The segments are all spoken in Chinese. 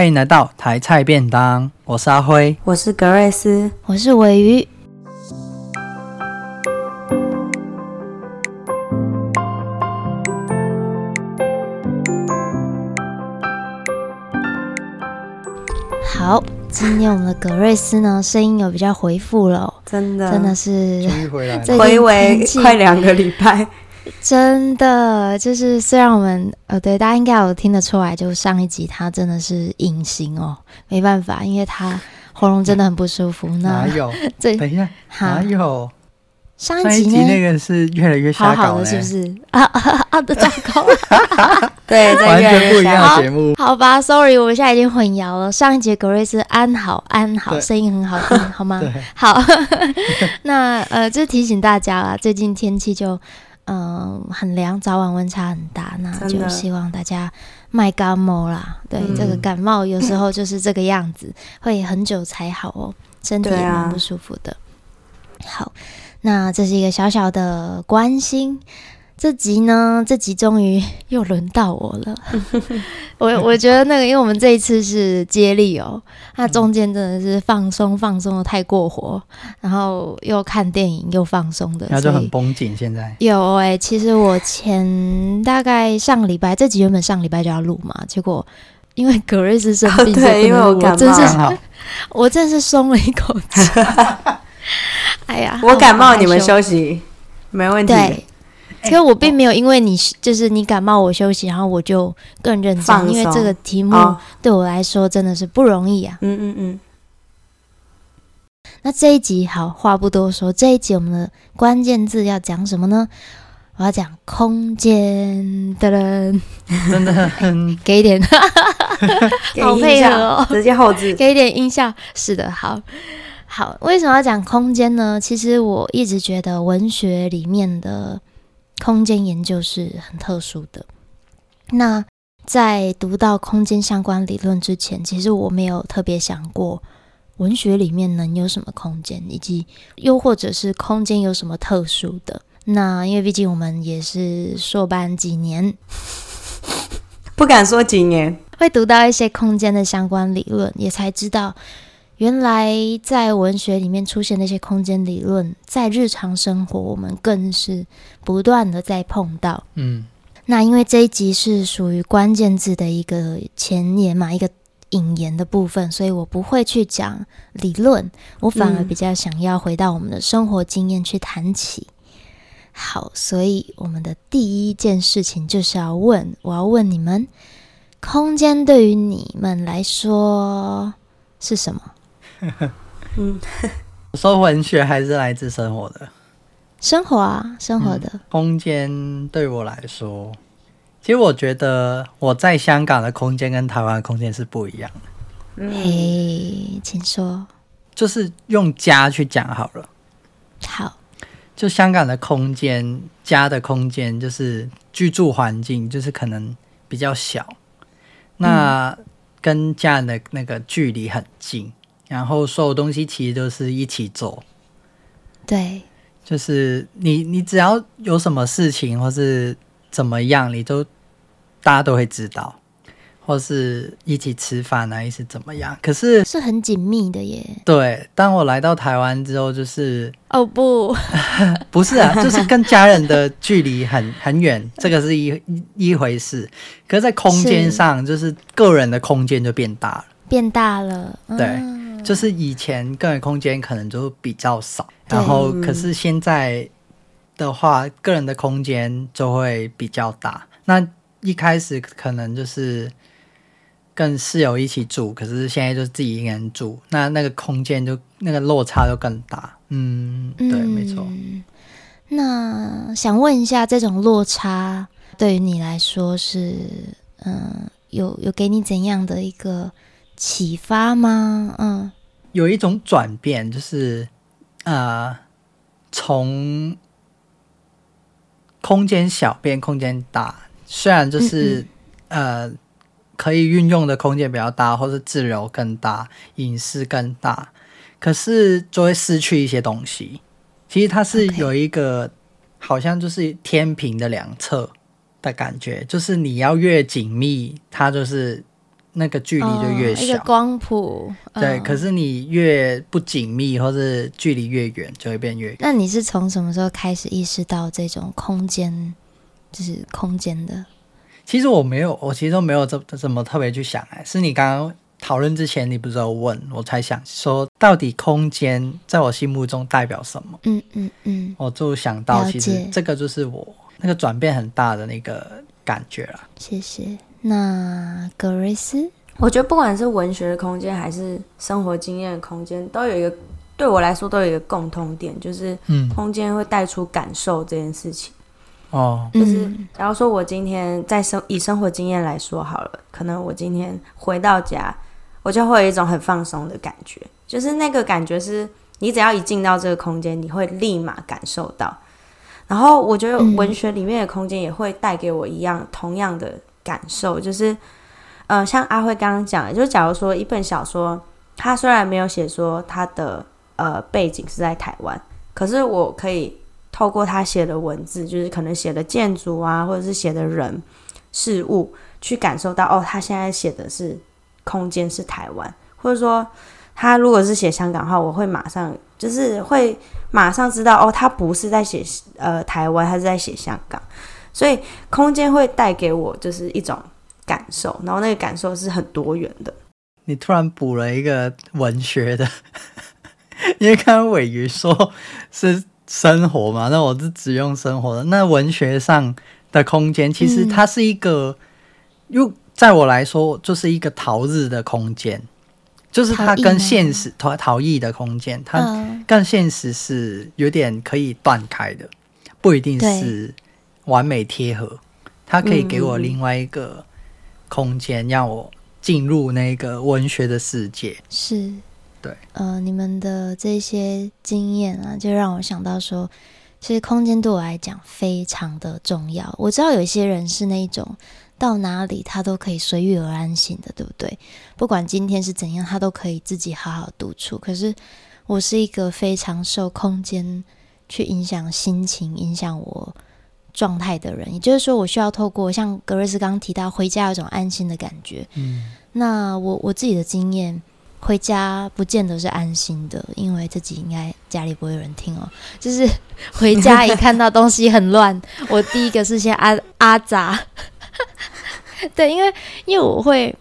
欢迎来到台菜便当，我是阿辉，我是格瑞斯，我是尾鱼。好，今天我们的格瑞斯呢，声音有比较回复了，真的，真的是回回味快两个礼拜。真的就是，虽然我们呃，对大家应该有听得出来，就上一集他真的是隐形哦，没办法，因为他喉咙真的很不舒服。那哪有？这等一下，哪有？上一集，那个是越来越瞎搞好好的，是不是？啊啊啊！的糟糕，对，完全不一样的节目好。吧，Sorry，我们现在已经混淆了。上一集格瑞斯安好安好，声音很好听，好吗？好。那呃，就提醒大家啦，最近天气就。嗯，很凉，早晚温差很大，那就希望大家卖感冒啦。对、嗯，这个感冒有时候就是这个样子，会很久才好哦，身体也蛮不舒服的。好，那这是一个小小的关心。这集呢，这集终于又轮到我了。我我觉得那个，因为我们这一次是接力哦，那中间真的是放松放松的太过火，然后又看电影又放松的，那就很绷紧。现在有哎、欸，其实我前大概上个礼拜，这集原本上礼拜就要录嘛，结果因为格瑞斯生病，对，因为我感冒，我真是松了一口气。哎呀，我感冒，你们休息没问题。其实我并没有因为你就是你感冒我休息，然后我就更认真，因为这个题目对我来说真的是不容易啊。嗯嗯嗯。那这一集好，话不多说，这一集我们的关键字要讲什么呢？我要讲空间的人，真的很 给一点，好配合哦，直接后置，给一点音效。是的，好好，为什么要讲空间呢？其实我一直觉得文学里面的。空间研究是很特殊的。那在读到空间相关理论之前，其实我没有特别想过文学里面能有什么空间，以及又或者是空间有什么特殊的。那因为毕竟我们也是硕班几年，不敢说几年，会读到一些空间的相关理论，也才知道。原来在文学里面出现那些空间理论，在日常生活我们更是不断的在碰到。嗯，那因为这一集是属于关键字的一个前言嘛，一个引言的部分，所以我不会去讲理论，我反而比较想要回到我们的生活经验去谈起。好，所以我们的第一件事情就是要问，我要问你们，空间对于你们来说是什么？嗯，说文学还是来自生活的，生活啊，生活的、嗯、空间对我来说，其实我觉得我在香港的空间跟台湾的空间是不一样的。嗯，嘿，请说，就是用家去讲好了。好，就香港的空间，家的空间就是居住环境，就是可能比较小，那跟家人的那个距离很近。然后所有东西其实都是一起做，对，就是你你只要有什么事情或是怎么样，你都大家都会知道，或是一起吃饭啊，一起怎么样。可是是很紧密的耶。对，当我来到台湾之后，就是哦不，不是啊，就是跟家人的距离很 很远，这个是一一回事。可是，在空间上，就是个人的空间就变大了，变大了，嗯、对。就是以前个人空间可能就比较少，然后可是现在的话，个人的空间就会比较大。那一开始可能就是跟室友一起住，可是现在就自己一个人住，那那个空间就那个落差就更大。嗯，对，嗯、没错。那想问一下，这种落差对于你来说是嗯，有有给你怎样的一个？启发吗？嗯，有一种转变，就是呃，从空间小变空间大。虽然就是嗯嗯呃，可以运用的空间比较大，或是自由更大，隐私更大，可是就会失去一些东西。其实它是有一个.好像就是天平的两侧的感觉，就是你要越紧密，它就是。那个距离就越小。哦、一个光谱，对。嗯、可是你越不紧密，或是距离越远，就会变越远。那你是从什么时候开始意识到这种空间，就是空间的？其实我没有，我其实都没有怎怎么特别去想哎，是你刚刚讨论之前，你不是有问我才想说，到底空间在我心目中代表什么？嗯嗯嗯，我就想到，其实这个就是我那个转变很大的那个感觉了。谢谢。那格瑞斯，我觉得不管是文学的空间还是生活经验的空间，都有一个对我来说都有一个共通点，就是嗯，空间会带出感受这件事情。哦，就是假如说我今天在生以生活经验来说好了，可能我今天回到家，我就会有一种很放松的感觉，就是那个感觉是你只要一进到这个空间，你会立马感受到。然后我觉得文学里面的空间也会带给我一样同样的感受，就是呃，像阿辉刚刚讲的，就假如说一本小说，他虽然没有写说他的呃背景是在台湾，可是我可以。透过他写的文字，就是可能写的建筑啊，或者是写的人事物，去感受到哦，他现在写的是空间是台湾，或者说他如果是写香港的话，我会马上就是会马上知道哦，他不是在写呃台湾，他是在写香港，所以空间会带给我就是一种感受，然后那个感受是很多元的。你突然补了一个文学的，因为刚刚尾鱼说是。生活嘛，那我是只用生活的。那文学上的空间，其实它是一个，又、嗯、在我来说，就是一个逃日的空间，就是它跟现实逃逃逸的空间，它跟现实是有点可以断开的，不一定是完美贴合。它可以给我另外一个空间，让我进入那个文学的世界。是。对，呃，你们的这些经验啊，就让我想到说，其实空间对我来讲非常的重要。我知道有一些人是那种到哪里他都可以随遇而安型的，对不对？不管今天是怎样，他都可以自己好好独处。可是我是一个非常受空间去影响心情、影响我状态的人。也就是说，我需要透过像格瑞斯刚提到，回家有种安心的感觉。嗯，那我我自己的经验。回家不见得是安心的，因为自己应该家里不会有人听哦。就是回家一看到东西很乱，我第一个是先阿阿杂。对，因为因为我会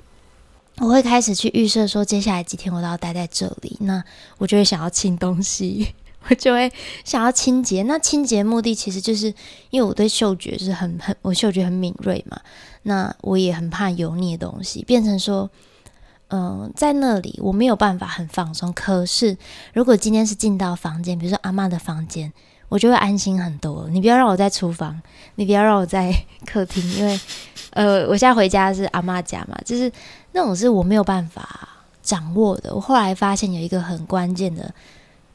我会开始去预设说，接下来几天我都要待在这里，那我就会想要清东西，我就会想要清洁。那清洁目的其实就是因为我对嗅觉是很很，我嗅觉很敏锐嘛，那我也很怕油腻的东西，变成说。嗯、在那里我没有办法很放松。可是，如果今天是进到房间，比如说阿妈的房间，我就会安心很多。你不要让我在厨房，你不要让我在 客厅，因为呃，我现在回家是阿妈家嘛，就是那种是我没有办法掌握的。我后来发现有一个很关键的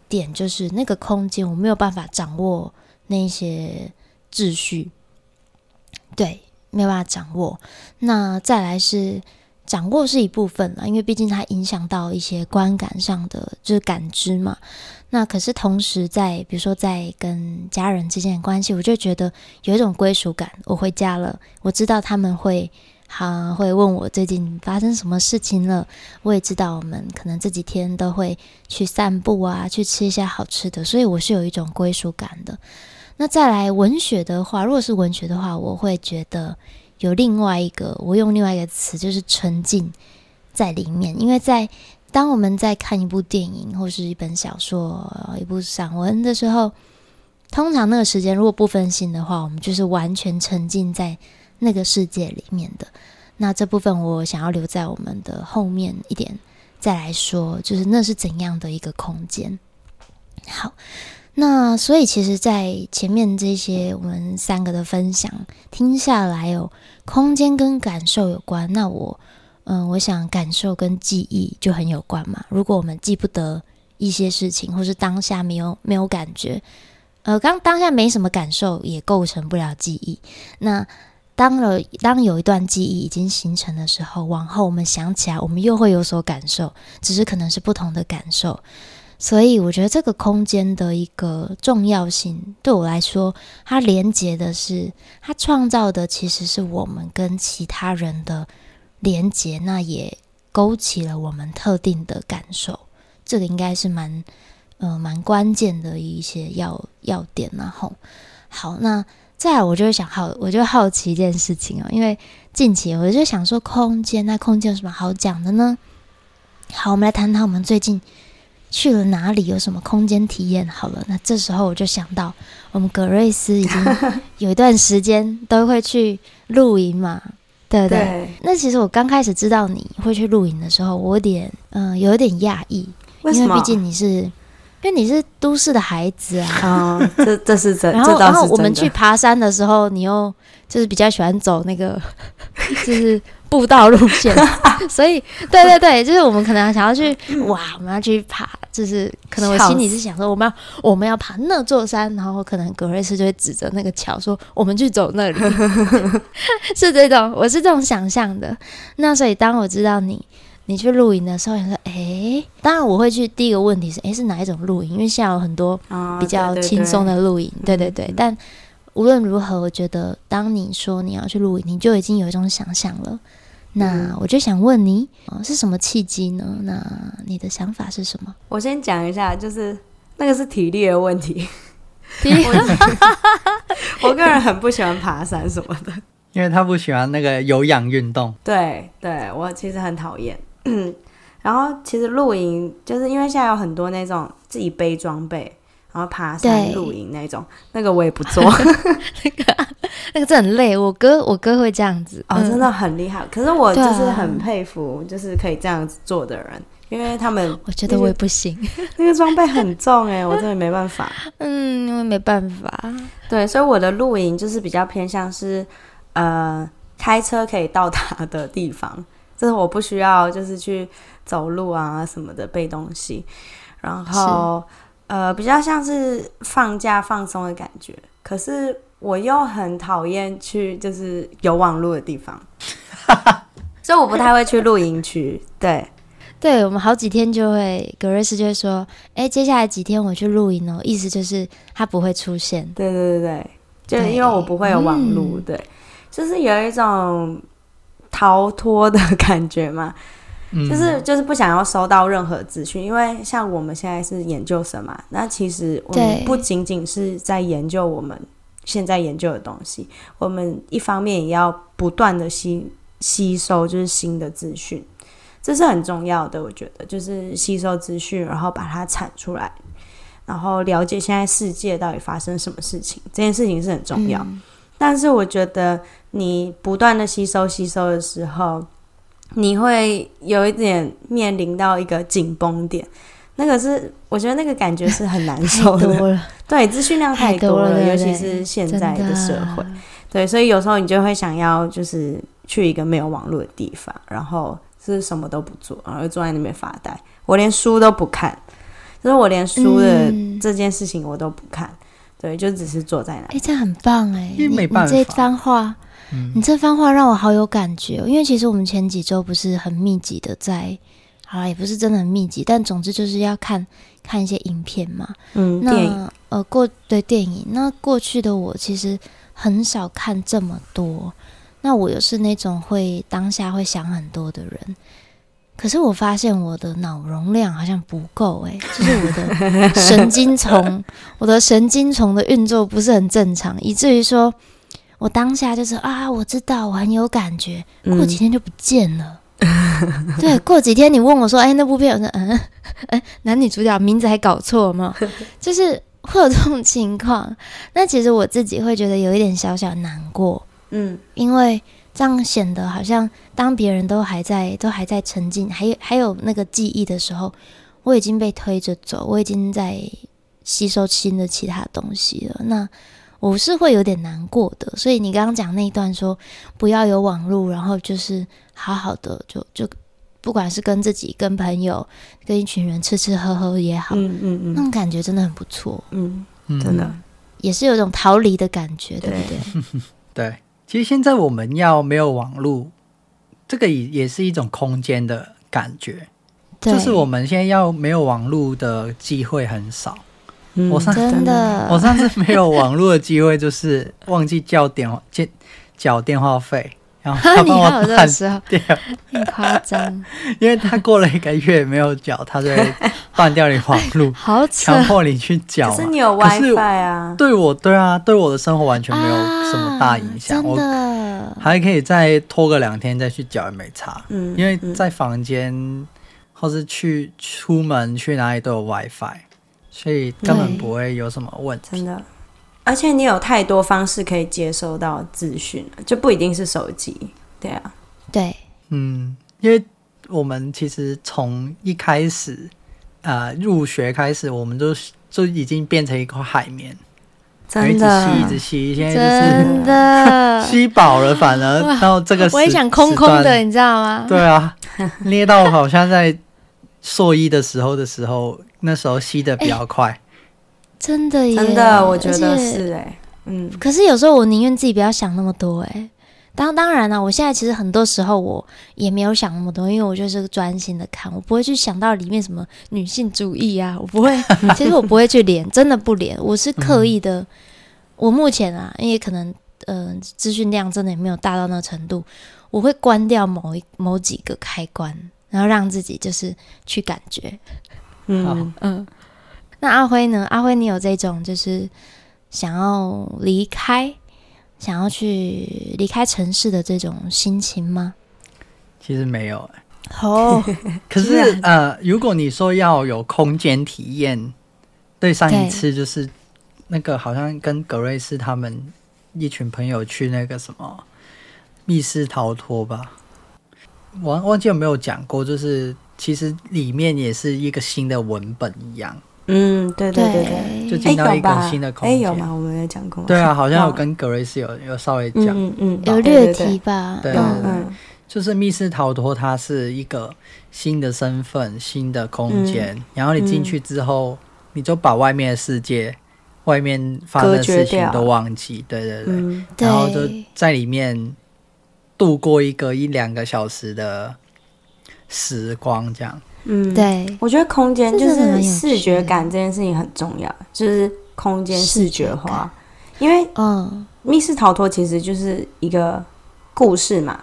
点，就是那个空间我没有办法掌握那些秩序，对，没有办法掌握。那再来是。掌握是一部分了，因为毕竟它影响到一些观感上的就是感知嘛。那可是同时在比如说在跟家人之间的关系，我就觉得有一种归属感。我回家了，我知道他们会他会问我最近发生什么事情了。我也知道我们可能这几天都会去散步啊，去吃一些好吃的，所以我是有一种归属感的。那再来文学的话，如果是文学的话，我会觉得。有另外一个，我用另外一个词，就是沉浸在里面。因为在当我们在看一部电影或是一本小说、一部散文的时候，通常那个时间如果不分心的话，我们就是完全沉浸在那个世界里面的。那这部分我想要留在我们的后面一点再来说，就是那是怎样的一个空间。好。那所以，其实，在前面这些我们三个的分享听下来，哦，空间跟感受有关。那我，嗯、我想感受跟记忆就很有关嘛。如果我们记不得一些事情，或是当下没有没有感觉，呃，刚当下没什么感受，也构成不了记忆。那当了当有一段记忆已经形成的时候，往后我们想起来，我们又会有所感受，只是可能是不同的感受。所以我觉得这个空间的一个重要性，对我来说，它连接的是，它创造的其实是我们跟其他人的连接，那也勾起了我们特定的感受。这个应该是蛮呃蛮关键的一些要要点，然后好，那再来我就会想好，我就好奇一件事情哦，因为近期我就想说空间，那空间有什么好讲的呢？好，我们来谈谈我们最近去了哪里，有什么空间体验。好了，那这时候我就想到，我们格瑞斯已经 有一段时间都会去露营嘛，对不对？对。那其实我刚开始知道你会去露营的时候，我有点嗯、呃，有一点讶异，为？因为毕竟你是，因为你是都市的孩子啊。啊、哦，这这是真。然后，然后我们去爬山的时候，你又就是比较喜欢走那个，就是。步道路线，所以对对对，就是我们可能想要去哇，我们要去爬，就是可能我心里是想说，我们要我们要爬那座山，然后可能格瑞斯就会指着那个桥说，我们去走那里，是这种，我是这种想象的。那所以当我知道你你去露营的时候，想说，哎、欸，当然我会去。第一个问题是，哎、欸，是哪一种露营？因为现在有很多比较轻松的露营，哦、对，对，对，对对对。但无论如何，我觉得当你说你要去露营，你就已经有一种想象了。那我就想问你，哦，是什么契机呢？那你的想法是什么？我先讲一下，就是那个是体力的问题。我个人很不喜欢爬山什么的，因为他不喜欢那个有氧运动。对对，我其实很讨厌。然后其实露营，就是因为现在有很多那种自己背装备。然后爬山露营那种，那个我也不做，那个那个真的很累。我哥我哥会这样子，哦，真的很厉害。可是我就是很佩服，就是可以这样子做的人，因为他们我觉得我也不行，那个装备很重哎，我真的没办法。嗯，因为没办法。对，所以我的露营就是比较偏向是呃开车可以到达的地方，就是我不需要就是去走路啊什么的背东西，然后。呃，比较像是放假放松的感觉，可是我又很讨厌去就是有网络的地方，所以我不太会去露营区。对，对我们好几天就会，格瑞斯就会说，哎，接下来几天我去露营哦，意思就是他不会出现。对对对对，就是因为我不会有网络，对，对，就是有一种逃脱的感觉嘛。就是就是不想要收到任何资讯，因为像我们现在是研究生嘛，那其实我们不仅仅是在研究我们现在研究的东西，我们一方面也要不断的吸吸收就是新的资讯，这是很重要的。我觉得就是吸收资讯，然后把它产出来，然后了解现在世界到底发生什么事情，这件事情是很重要。嗯。但是我觉得你不断的吸收吸收的时候。你会有一点面临到一个紧绷点，那个是我觉得那个感觉是很难受的。对，资讯量太多了，多了，尤其是现在的社会。对，所以有时候你就会想要就是去一个没有网络的地方，然后是什么都不做，然后就坐在那边发呆。我连书都不看，就是我连书的这件事情我都不看。嗯、对，就只是坐在那。哎、欸，这很棒哎、欸，你这番话。你这番话让我好有感觉，因为其实我们前几周不是很密集的在，好啦，也不是真的很密集，但总之就是要看看一些影片嘛。嗯，那呃过对电影，那过去的我其实很少看这么多，那我又是那种会当下会想很多的人，可是我发现我的脑容量好像不够诶，就是我的神经丛，我的神经丛的运作不是很正常，以至于说。我当下就是啊，我知道，我很有感觉。过几天就不见了。嗯、对，过几天你问我说：“哎，那部片，我说嗯，哎，男女主角名字还搞错吗？”就是会有这种情况。那其实我自己会觉得有一点小小难过。嗯，因为这样显得好像当别人都还在都还在沉浸，还有还有那个记忆的时候，我已经被推着走，我已经在吸收新的其他东西了。那。我是会有点难过的，所以你刚刚讲那一段说不要有网络，然后就是好好的就就不管是跟自己、跟朋友、跟一群人吃吃喝喝也好，嗯嗯嗯，那种感觉真的很不错，嗯，真的也是有种逃离的感觉，对不对？对，其实现在我们要没有网络，这个也也是一种空间的感觉，就是我们现在要没有网络的机会很少。嗯、我上真的，我上次没有网络的机会，就是忘记交电话、交缴电话费，然后 他帮我断掉，很夸张。因为他过了一个月没有缴，他就会 断掉你网路，好强迫你去缴。可是你有 WiFi 啊？对我，对啊，对我的生活完全没有什么大影响。真的，我还可以再拖个两天再去缴，也没差。嗯，因为在房间或是去出门去哪里都有 WiFi，所以根本不会有什么问题。真的。而且你有太多方式可以接收到资讯了，就不一定是手机，对啊，对，嗯，因为我们其实从一开始，呃，入学开始，我们就就已经变成一块海绵，真的，一直吸，一直吸，现在就是真的。吸饱了，反而到这个，我也想空空的，你知道吗？对啊，捏到好像在硕一的时候的时候，那时候吸的比较 快。欸真的耶，真的，我觉得是哎、欸，嗯。可是有时候我宁愿自己不要想那么多哎、欸。当当然了、啊，我现在其实很多时候我也没有想那么多，因为我就是专心的看，我不会去想到里面什么女性主义啊，我不会。其实我不会去连，真的不连。我是刻意的。嗯、我目前啊，因为可能呃资讯量真的也没有大到那个程度，我会关掉某一某几个开关，然后让自己就是去感觉。嗯嗯。那阿辉呢？阿辉，你有这种就是想要离开、想要去离开城市的这种心情吗？其实没有哎。哦，可是呃，如果你说要有空间体验，对，上一次就是那个好像跟格瑞斯他们一群朋友去那个什么密室逃脱吧，我忘记有没有讲过，就是其实里面也是一个新的文本一样。嗯，对对对对，就进到一个新的空间。哎，有吗？我们有讲过。对啊，好像有跟格瑞斯有有稍微讲，嗯嗯，有略提吧。对，嗯，就是密室逃脱，它是一个新的身份、新的空间，然后你进去之后，你就把外面的世界、外面发生的事情都忘记。对对对，然后就在里面度过一个一两个小时的时光，这样。嗯，对，我觉得空间就是视觉感这件事情很重要，就是空间视觉化，因为嗯，密室逃脱其实就是一个故事嘛，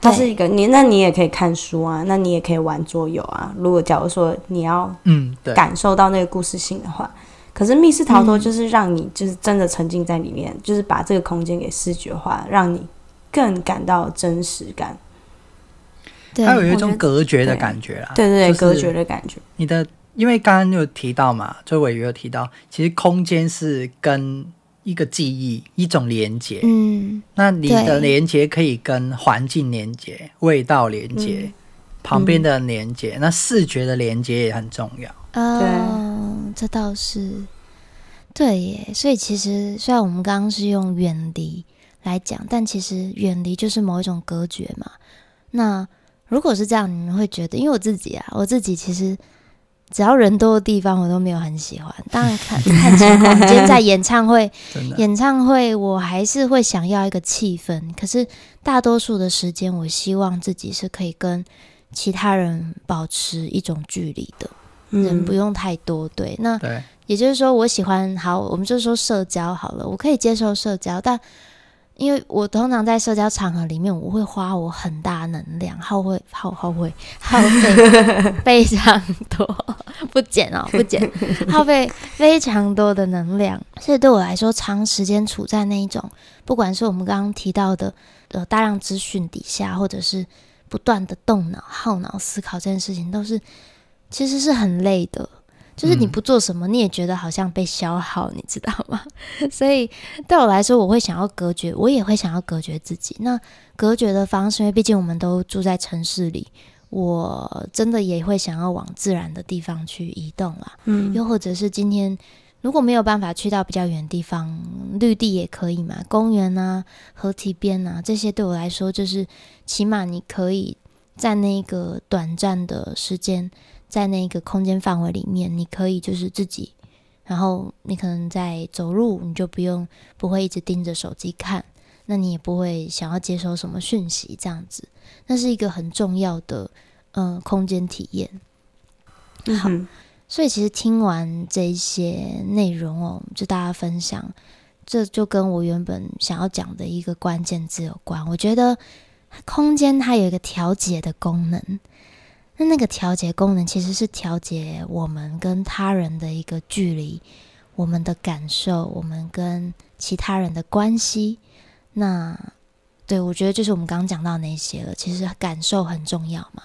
它是一个你，那你也可以看书啊，那你也可以玩桌游啊。如果假如说你要嗯感受到那个故事性的话，可是密室逃脱就是让你就是真的沉浸在里面，就是把这个空间给视觉化，让你更感到真实感。它有一种隔绝的感觉啦，对对对，隔绝的感觉。你的，因为刚刚有提到嘛，周伟有提到，其实空间是跟一个记忆一种连接，嗯，那你的连接可以跟环境连接、味道连接、嗯、旁边的连接，嗯、那视觉的连接也很重要。哦，对这倒是对耶。所以其实虽然我们刚刚是用远离来讲，但其实远离就是某一种隔绝嘛。那如果是这样，你们会觉得，因为我自己啊，我自己其实只要人多的地方，我都没有很喜欢。当然看 看情况，今天在演唱会，演唱会我还是会想要一个气氛。可是大多数的时间，我希望自己是可以跟其他人保持一种距离的，嗯、人不用太多。对，那对也就是说，我喜欢好，我们就说社交好了，我可以接受社交，但。因为我通常在社交场合里面，我会花我很大能量，耗费耗耗费耗费 非常多，不减哦，不减，耗费非常多的能量。所以对我来说，长时间处在那一种，不管是我们刚刚提到的呃大量资讯底下，或者是不断的动脑耗脑思考这件事情，都是其实是很累的。就是你不做什么，你也觉得好像被消耗，你知道吗？所以对我来说，我会想要隔绝，我也会想要隔绝自己。那隔绝的方式，因为毕竟我们都住在城市里，我真的也会想要往自然的地方去移动啦。嗯，又或者是今天如果没有办法去到比较远的地方，绿地也可以嘛，公园啊、河堤边啊，这些对我来说，就是起码你可以在那个短暂的时间。在那个空间范围里面，你可以就是自己，然后你可能在走路，你就不用不会一直盯着手机看，那你也不会想要接收什么讯息，这样子，那是一个很重要的呃空间体验。好，所以其实听完这一些内容哦，就大家分享，这就跟我原本想要讲的一个关键字有关。我觉得空间它有一个调节的功能，那那个调节功能其实是调节我们跟他人的一个距离，我们的感受，我们跟其他人的关系。那对，我觉得就是我们刚刚讲到那些了。其实感受很重要嘛。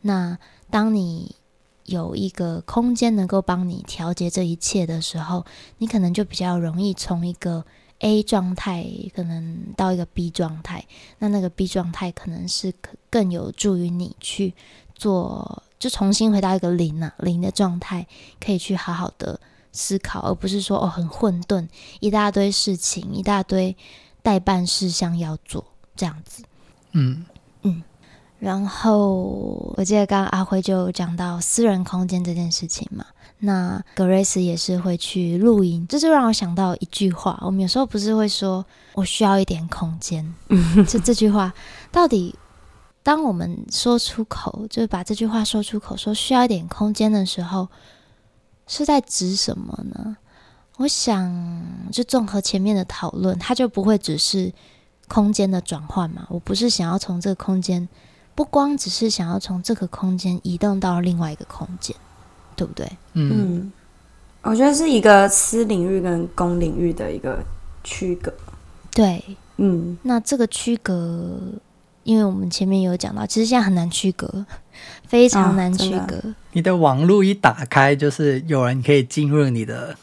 那当你有一个空间能够帮你调节这一切的时候，你可能就比较容易从一个 A 状态可能到一个 B 状态。那那个 B 状态可能是更有助于你去做，就重新回到一个零啊零的状态，可以去好好的思考，而不是说哦很混沌，一大堆事情，一大堆待办事项要做。这样子，嗯嗯，然后我记得刚刚阿辉就讲到私人空间这件事情嘛，那格瑞斯也是会去露营，这就让我想到一句话，我们有时候不是会说我需要一点空间，就 这句话到底当我们说出口，就是把这句话说出口，说需要一点空间的时候，是在指什么呢？我想，就综合前面的讨论，它就不会只是。空间的转换嘛，我不是想要从这个空间，不光只是想要从这个空间移动到另外一个空间，对不对？嗯，我觉得是一个私领域跟公领域的一个区隔。对，嗯，那这个区隔，因为我们前面有讲到，其实现在很难区隔，非常难区隔。哦，你的网络一打开，就是有人可以进入你的。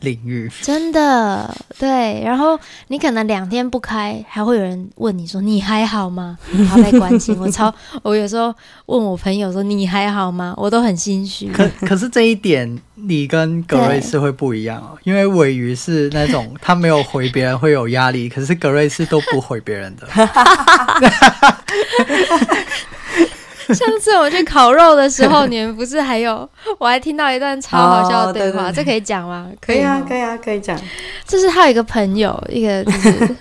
领域真的对，然后你可能两天不开，还会有人问你说，你还好吗？然后被关心。我超，我有时候问我朋友说，你还好吗？我都很心虚。可可是这一点你跟格瑞斯会不一样哦，因为尾鱼是那种他没有回别人会有压力，可是格瑞斯都不回别人的。上次我去烤肉的时候，你们不是还有？我还听到一段超好笑的对话，oh, 对对对，这可以讲 吗？可以啊，可以啊，可以讲。就是他有一个朋友，一个就是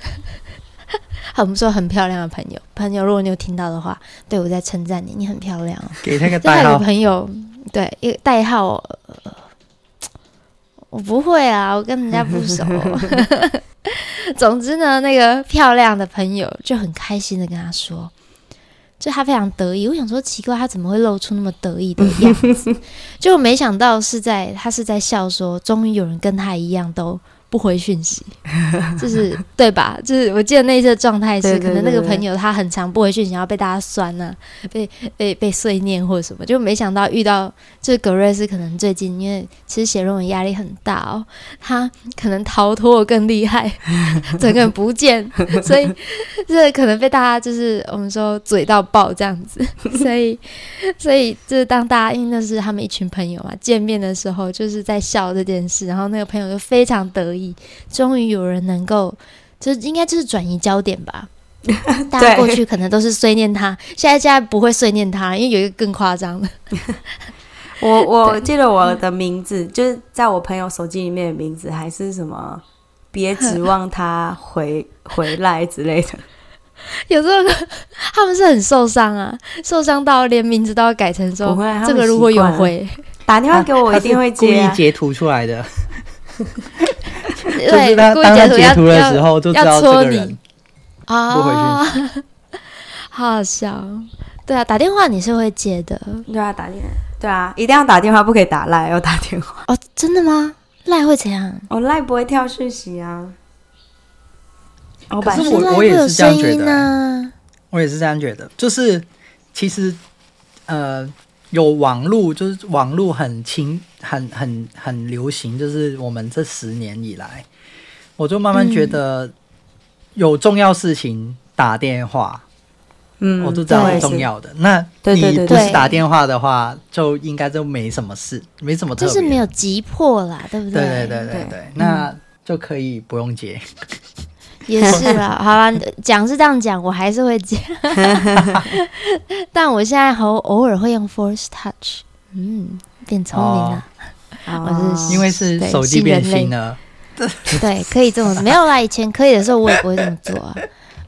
很不错、很漂亮的朋友。朋友，如果你有听到的话，对我在称赞你，你很漂亮。给他个代号。朋友，对，一个代号、呃，我不会啊，我跟人家不熟。总之呢，那个漂亮的朋友就很开心的跟他说。就他非常得意，我想说奇怪，他怎么会露出那么得意的 样子？就没想到是在他是在笑说，终于有人跟他一样都。不回讯息，就是对吧？就是我记得那一次的状态是，可能那个朋友他很常不回讯息，然后被大家酸呢、啊，被被被碎念或者什么，就没想到遇到就是格瑞斯，可能最近因为其实写论文压力很大哦，他可能逃脱更厉害，整个人不见，所以这可能被大家就是我们说嘴到爆这样子，所以所以就是当大家因为那是他们一群朋友嘛，见面的时候就是在笑这件事，然后那个朋友就非常得意。终于有人能够，这应该就是转移焦点吧。大家过去可能都是碎念他，现在现在不会碎念他，因为有一个更夸张的。我我记得我的名字，就是在我朋友手机里面的名字还是什么？别指 望他回回来之类的。有时候他们是很受伤啊，受伤到连名字都要改成说，这个如果有回打电话给我，我一定会接啊。故意截图出来的。对，当他截图的时候，就知道这个人啊，好笑。对啊，打电话你是会接的，对啊，打电话，对啊，一定要打电话，不可以打赖，要打电话。哦，真的吗？赖会怎样？哦赖不会跳讯息啊。可是我我也是这样觉得，我也是这样觉得，就是其实呃。有网络，就是网络很轻、很很很流行。就是我们这十年以来，我就慢慢觉得有重要事情打电话，嗯，我就知道是重要的。那你不是打电话的话，就应该就没什么事，没什么特别，就是没有急迫啦，对不对？对对对对对，对，那就可以不用接。也是啦，好啦，讲是这样讲，我还是会讲，但我现在好偶尔会用 Force Touch，嗯，变聪明了，哦、我是因为是手机变新了，对，可以这么没有啦，以前可以的时候我也不会这么做，啊，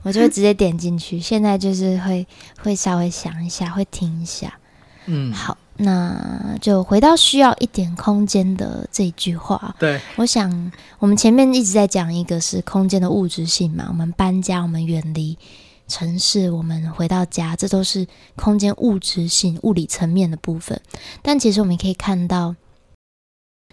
我就会直接点进去，现在就是会会稍微想一下，会听一下，嗯，好，那就回到需要一点空间的这一句话。对，我想我们前面一直在讲一个是空间的物质性嘛，我们搬家，我们远离城市，我们回到家，这都是空间物质性、物理层面的部分。但其实我们可以看到。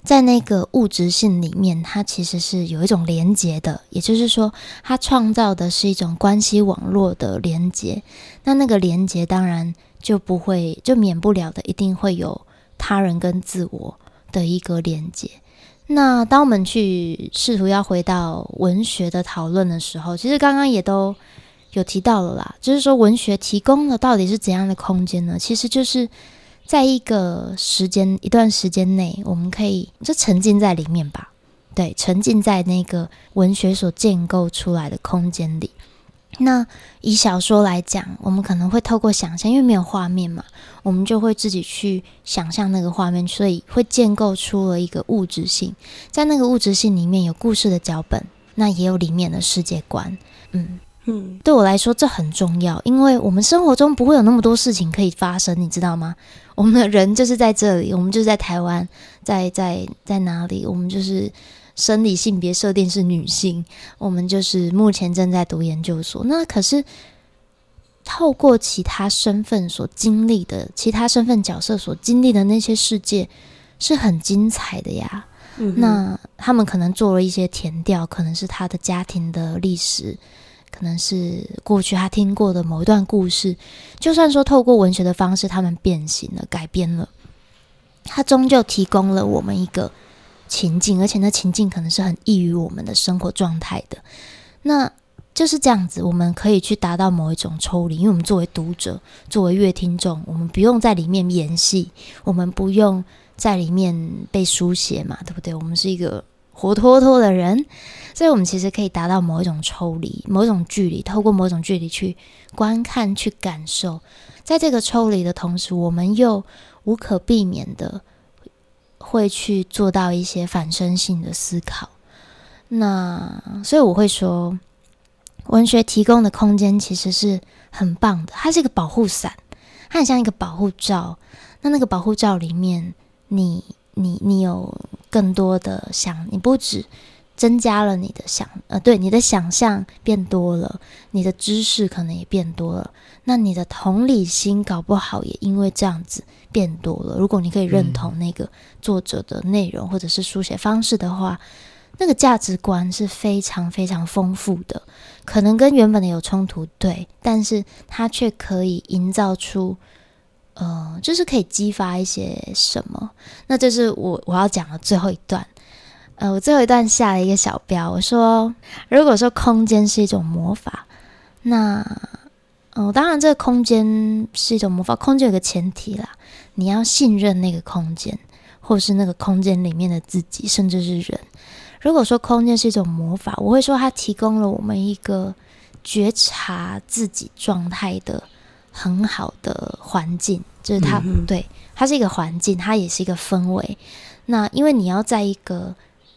在那个物质性里面，它其实是有一种连接的，也就是说，它创造的是一种关系网络的连接。那那个连接当然就不会，就免不了的，一定会有他人跟自我的一个连接。那当我们去试图要回到文学的讨论的时候，其实刚刚也都有提到了啦，就是说文学提供的到底是怎样的空间呢？其实就是。在一个时间一段时间内，我们可以就沉浸在里面吧。对，沉浸在那个文学所建构出来的空间里。那以小说来讲，我们可能会透过想象，因为没有画面嘛，我们就会自己去想象那个画面，所以会建构出了一个物质性。在那个物质性里面有故事的脚本，那也有里面的世界观。嗯。嗯，对我来说这很重要，因为我们生活中不会有那么多事情可以发生，你知道吗？我们的人就是在这里，我们就是在台湾，在在在哪里？我们就是生理性别设定是女性，我们就是目前正在读研究所。那可是透过其他身份所经历的，其他身份角色所经历的那些世界是很精彩的呀。嗯。那他们可能做了一些填调，可能是他的家庭的历史。可能是过去他听过的某一段故事，就算说透过文学的方式，他们变形了、改编了，他终究提供了我们一个情境，而且那情境可能是很异于我们的生活状态的。那就是这样子，我们可以去达到某一种抽离，因为我们作为读者、作为乐听众，我们不用在里面演戏，我们不用在里面被书写嘛，对不对？我们是一个。活脱脱的人，所以我们其实可以达到某一种抽离、某一种距离，透过某种距离去观看、去感受。在这个抽离的同时，我们又无可避免的会去做到一些反身性的思考。那所以我会说，文学提供的空间其实是很棒的，它是一个保护伞，它很像一个保护罩。那那个保护罩里面，你。你你有更多的想，你不止增加了你的想，呃，对，你的想象变多了，你的知识可能也变多了，那你的同理心搞不好也因为这样子变多了。如果你可以认同那个作者的内容或者是书写方式的话，那个价值观是非常非常丰富的，可能跟原本的有冲突，对，但是它却可以营造出。呃，就是可以激发一些什么？那这是我我要讲的最后一段。呃，我最后一段下了一个小标，我说，如果说空间是一种魔法，那，呃，当然这个空间是一种魔法，空间有个前提啦，你要信任那个空间，或是那个空间里面的自己，甚至是人。如果说空间是一种魔法，我会说它提供了我们一个觉察自己状态的。很好的环境，就是它，嗯、对，它是一个环境，它也是一个氛围。那因为你要在一个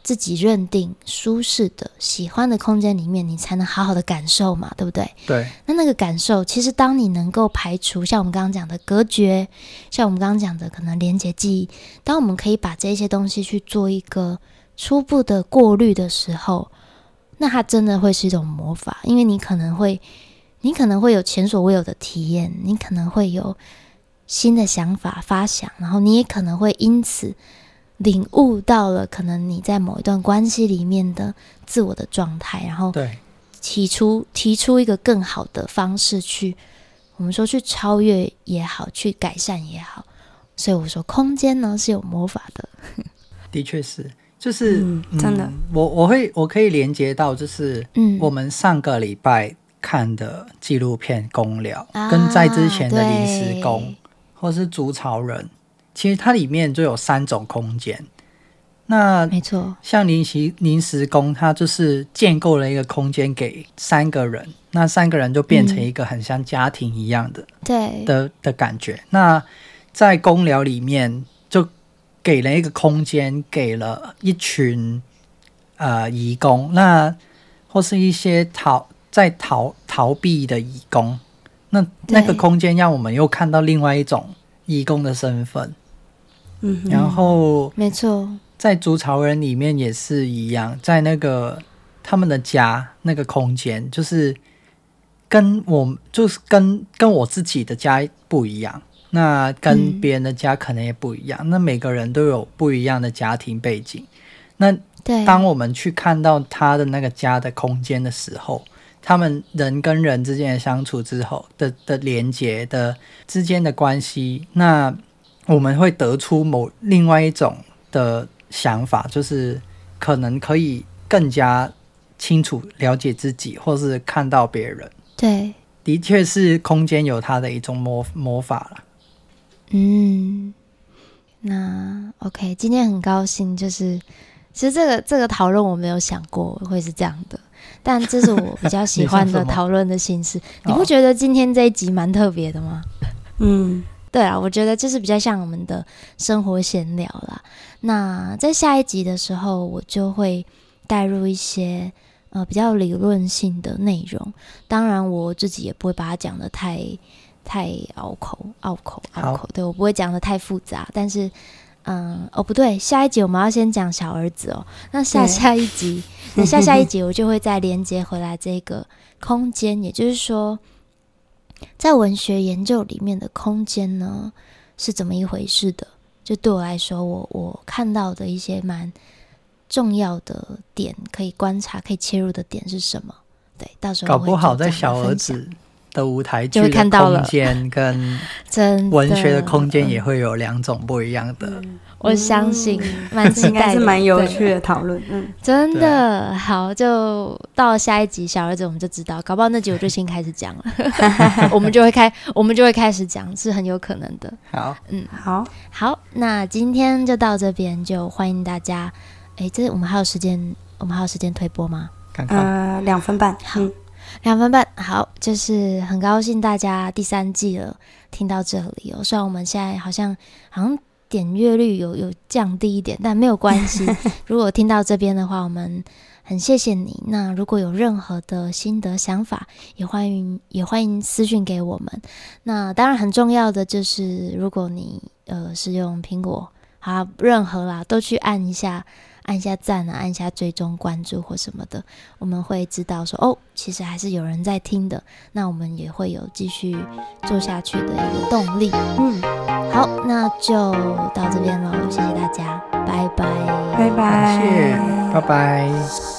自己认定舒适的、喜欢的空间里面，你才能好好的感受嘛，对不对？对。那那个感受，其实当你能够排除像我们刚刚讲的隔绝，像我们刚刚讲的可能连接记忆，当我们可以把这些东西去做一个初步的过滤的时候，那它真的会是一种魔法，因为你可能会。你可能会有前所未有的体验，你可能会有新的想法发想，然后你也可能会因此领悟到了可能你在某一段关系里面的自我的状态，然后提出提出一个更好的方式去，我们说去超越也好，去改善也好，所以我说空间呢是有魔法的，的确是，就是、嗯嗯、真的，我我会我可以连接到，就是嗯，我们上个礼拜。看的纪录片《工寮》啊，跟在之前的临时工，对。或是竹草人，其实它里面就有三种空间。那没错，像临时临时工，它就是建构了一个空间给三个人，那三个人就变成一个很像家庭一样的，对的的感觉。那在公聊里面，就给了一个空间，给了一群呃义工，那或是一些逃。在逃逃避的义工，那那个空间让我们又看到另外一种义工的身份。嗯，然后没错，在筑巢人里面也是一样，在那个他们的家那个空间，就是跟我就是跟跟我自己的家不一样，那跟别人的家可能也不一样。嗯、那每个人都有不一样的家庭背景。那，当我们去看到他的那个家的空间的时候，他们人跟人之间的相处之后的的连接的之间的关系，那。我们会得出某另外一种的想法，就是可能可以更加清楚了解自己，或是看到别人。对，的确是空间有它的一种魔魔法了。嗯，那 OK，今天很高兴，就是其实这个这个讨论我没有想过会是这样的，但这是我比较喜欢的 讨论的形式。你，你不觉得今天这一集蛮特别的吗？嗯。对啊，我觉得这是比较像我们的生活闲聊啦。那在下一集的时候，我就会带入一些呃比较理论性的内容。当然，我自己也不会把它讲的太太拗口、拗口、拗口。对，我不会讲的太复杂。但是，嗯，哦不对，下一集我们要先讲小儿子哦。那下下一集，那下下一集我就会再连接回来这个空间，也就是说。在文学研究里面的空间呢，是怎么一回事的？就对我来说，我我看到的一些蛮重要的点，可以观察、可以切入的点是什么？对，到时候搞不好在小儿子的舞台剧就看到了空间跟 文学的空间也会有两种不一样的。我相信，蛮期待，是蛮有趣的讨论。嗯，真的好，就到下一集小儿子我们就知道，搞不好那集我就先开始讲了，我们就会开，我们就会开始讲，是很有可能的。好，嗯，好，好，那今天就到这边，就欢迎大家。哎，这我们还有时间，我们还有时间推播吗？看看，呃，两分半。好，两分半。好，就是很高兴大家第三季了，听到这里哦。虽然我们现在好像好像。点阅率有有降低一点，但没有关系。如果听到这边的话，我们很谢谢你。那如果有任何的心得想法，也欢迎也欢迎私讯给我们。那当然很重要的就是，如果你呃是用苹果，好，任何啦都去按一下。按下赞啊，按下追踪关注或什么的，我们会知道说哦，其实还是有人在听的，那我们也会有继续做下去的一个动力。嗯，好，那就到这边喽，谢谢大家，拜拜，拜拜，谢谢，拜拜。